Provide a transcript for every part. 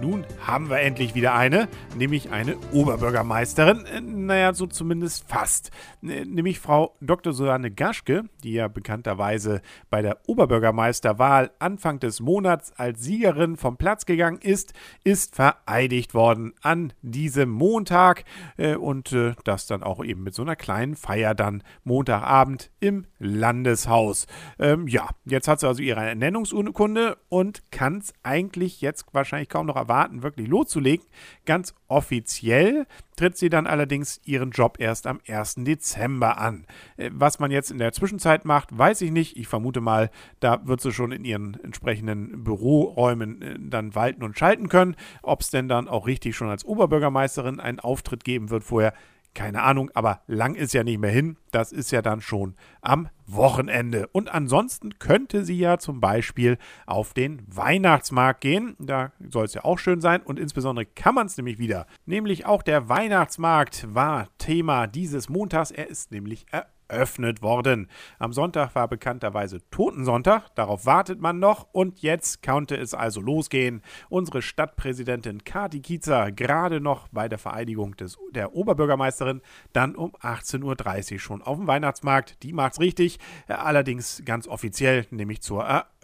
Nun haben wir endlich wieder eine, nämlich eine Oberbürgermeisterin. Äh, naja, so zumindest fast. Äh, nämlich Frau Dr. Susanne Gaschke, die ja bekannterweise bei der Oberbürgermeisterwahl Anfang des Monats als Siegerin vom Platz gegangen ist, ist vereidigt worden an diesem Montag äh, und das dann auch eben mit so einer kleinen Feier dann Montagabend im Landeshaus. Ähm, ja, jetzt hat sie also ihre Ernennungsurkunde und kann es eigentlich jetzt wahrscheinlich kaum noch erwarten, wirklich loszulegen. Ganz offiziell tritt sie dann allerdings ihren Job erst am 1. Dezember an. Äh, was man jetzt in der Zwischenzeit macht, weiß ich nicht. Ich vermute mal, da wird sie schon in ihren entsprechenden Büroräumen äh, dann walten und schalten können. Ob es denn dann auch richtig schon als Oberbürgermeisterin einen Auftritt geben wird vorher, keine Ahnung, aber lang ist ja nicht mehr hin. Das ist ja dann schon am Wochenende. Und ansonsten könnte sie ja zum Beispiel auf den Weihnachtsmarkt gehen. Da soll es ja auch schön sein. Und insbesondere kann man es nämlich wieder. Nämlich auch der Weihnachtsmarkt war Thema dieses Montags. Er ist nämlich eröffnet eröffnet worden. Am Sonntag war bekannterweise Totensonntag, darauf wartet man noch und jetzt konnte es also losgehen. Unsere Stadtpräsidentin Kati Kiezer gerade noch bei der Vereidigung des, der Oberbürgermeisterin, dann um 18.30 Uhr schon auf dem Weihnachtsmarkt. Die macht's richtig, allerdings ganz offiziell, nämlich zur Eröffnung.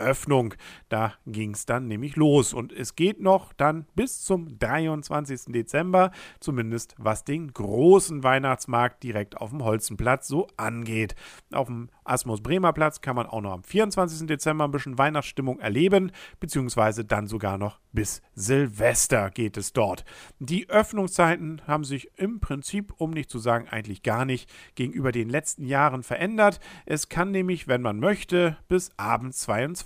Da ging es dann nämlich los und es geht noch dann bis zum 23. Dezember, zumindest was den großen Weihnachtsmarkt direkt auf dem Holzenplatz so an angeht. Auf dem Asmus Bremer Platz kann man auch noch am 24. Dezember ein bisschen Weihnachtsstimmung erleben, beziehungsweise dann sogar noch bis Silvester geht es dort. Die Öffnungszeiten haben sich im Prinzip, um nicht zu sagen eigentlich gar nicht, gegenüber den letzten Jahren verändert. Es kann nämlich, wenn man möchte, bis abends 22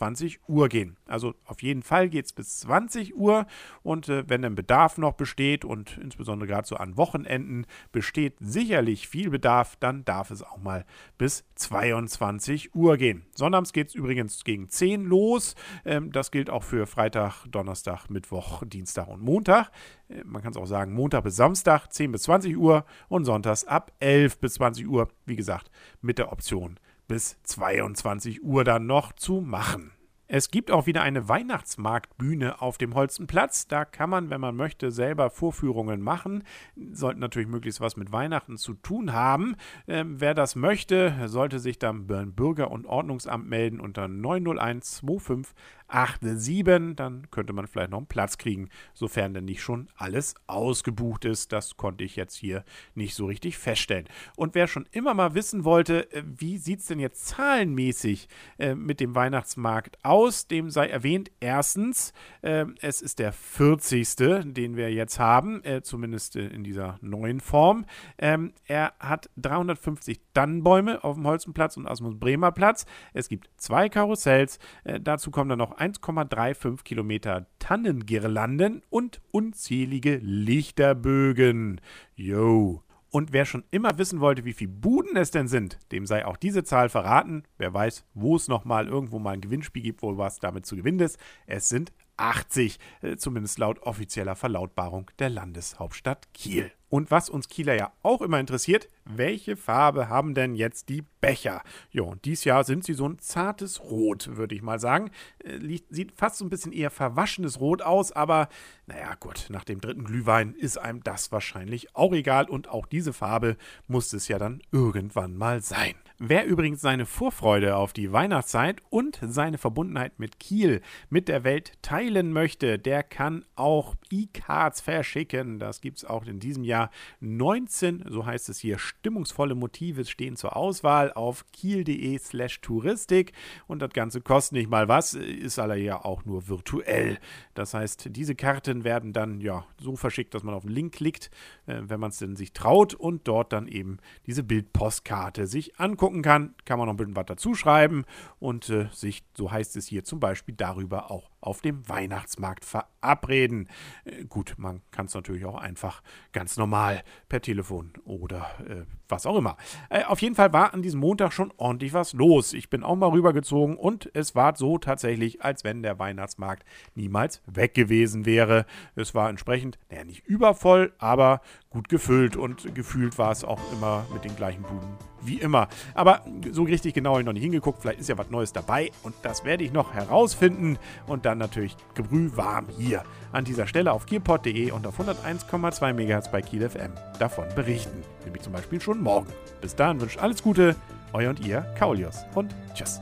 Uhr gehen. Also auf jeden Fall geht es bis 20 Uhr und äh, wenn ein Bedarf noch besteht und insbesondere gerade so an Wochenenden besteht sicherlich viel Bedarf, dann darf es auch mal bis 22 Uhr gehen. Sonnabends geht es übrigens gegen 10 los. Ähm, das gilt auch für Freitag, Donnerstag, Mittwoch, Dienstag und Montag. Äh, man kann es auch sagen, Montag bis Samstag 10 bis 20 Uhr und sonntags ab 11 bis 20 Uhr. Wie gesagt, mit der Option bis 22 Uhr dann noch zu machen. Es gibt auch wieder eine Weihnachtsmarktbühne auf dem Holzenplatz. Da kann man, wenn man möchte, selber Vorführungen machen. Sollten natürlich möglichst was mit Weihnachten zu tun haben. Ähm, wer das möchte, sollte sich dann beim Bürger- und Ordnungsamt melden unter 901 25 87, dann könnte man vielleicht noch einen Platz kriegen, sofern denn nicht schon alles ausgebucht ist. Das konnte ich jetzt hier nicht so richtig feststellen. Und wer schon immer mal wissen wollte, äh, wie sieht es denn jetzt zahlenmäßig äh, mit dem Weihnachtsmarkt aus, dem sei erwähnt, erstens, äh, es ist der 40. den wir jetzt haben, zumindest in dieser neuen Form. Ähm, er hat 350 Tannenbäume auf dem Holzenplatz und Asmus Bremer Platz. Es gibt zwei Karussells. Dazu kommen dann noch 1,35 Kilometer Tannengirlanden und unzählige Lichterbögen. Yo. Und wer schon immer wissen wollte, wie viele Buden es denn sind, dem sei auch diese Zahl verraten. Wer weiß, wo es nochmal irgendwo mal ein Gewinnspiel gibt, wo was damit zu gewinnen ist. Es sind 80, äh, zumindest laut offizieller Verlautbarung der Landeshauptstadt Kiel. Und was uns Kieler ja auch immer interessiert, welche Farbe haben denn jetzt die Becher? Ja, und dieses Jahr sind sie so ein zartes Rot, würde ich mal sagen. Äh, sieht fast so ein bisschen eher verwaschenes Rot aus, aber naja, gut, nach dem dritten Glühwein ist einem das wahrscheinlich auch egal und auch diese Farbe muss es ja dann irgendwann mal sein. Wer übrigens seine Vorfreude auf die Weihnachtszeit und seine Verbundenheit mit Kiel, mit der Welt teilen möchte, der kann auch E-Cards verschicken. Das gibt es auch in diesem Jahr. 19, so heißt es hier, stimmungsvolle Motive stehen zur Auswahl auf kiel.de slash Touristik und das Ganze kostet nicht mal was, ist aber ja auch nur virtuell. Das heißt, diese Karten werden dann ja so verschickt, dass man auf den Link klickt, äh, wenn man es denn sich traut und dort dann eben diese Bildpostkarte sich anguckt angucken kann, kann man noch ein bisschen was dazu schreiben und äh, sich, so heißt es hier zum Beispiel, darüber auch auf dem Weihnachtsmarkt verabreden. Äh, gut, man kann es natürlich auch einfach ganz normal per Telefon oder äh, was auch immer. Äh, auf jeden Fall war an diesem Montag schon ordentlich was los. Ich bin auch mal rübergezogen und es war so tatsächlich, als wenn der Weihnachtsmarkt niemals weg gewesen wäre. Es war entsprechend, naja, nicht übervoll, aber gut gefüllt und gefühlt war es auch immer mit den gleichen Buden wie immer. Aber so richtig genau habe ich noch nicht hingeguckt. Vielleicht ist ja was Neues dabei und das werde ich noch herausfinden und dann natürlich gebrühwarm hier an dieser Stelle auf gearpod.de und auf 101,2 MHz bei Kiel FM davon berichten. Nämlich zum Beispiel schon morgen. Bis dahin wünscht alles Gute, euer und ihr, Kaulius und tschüss.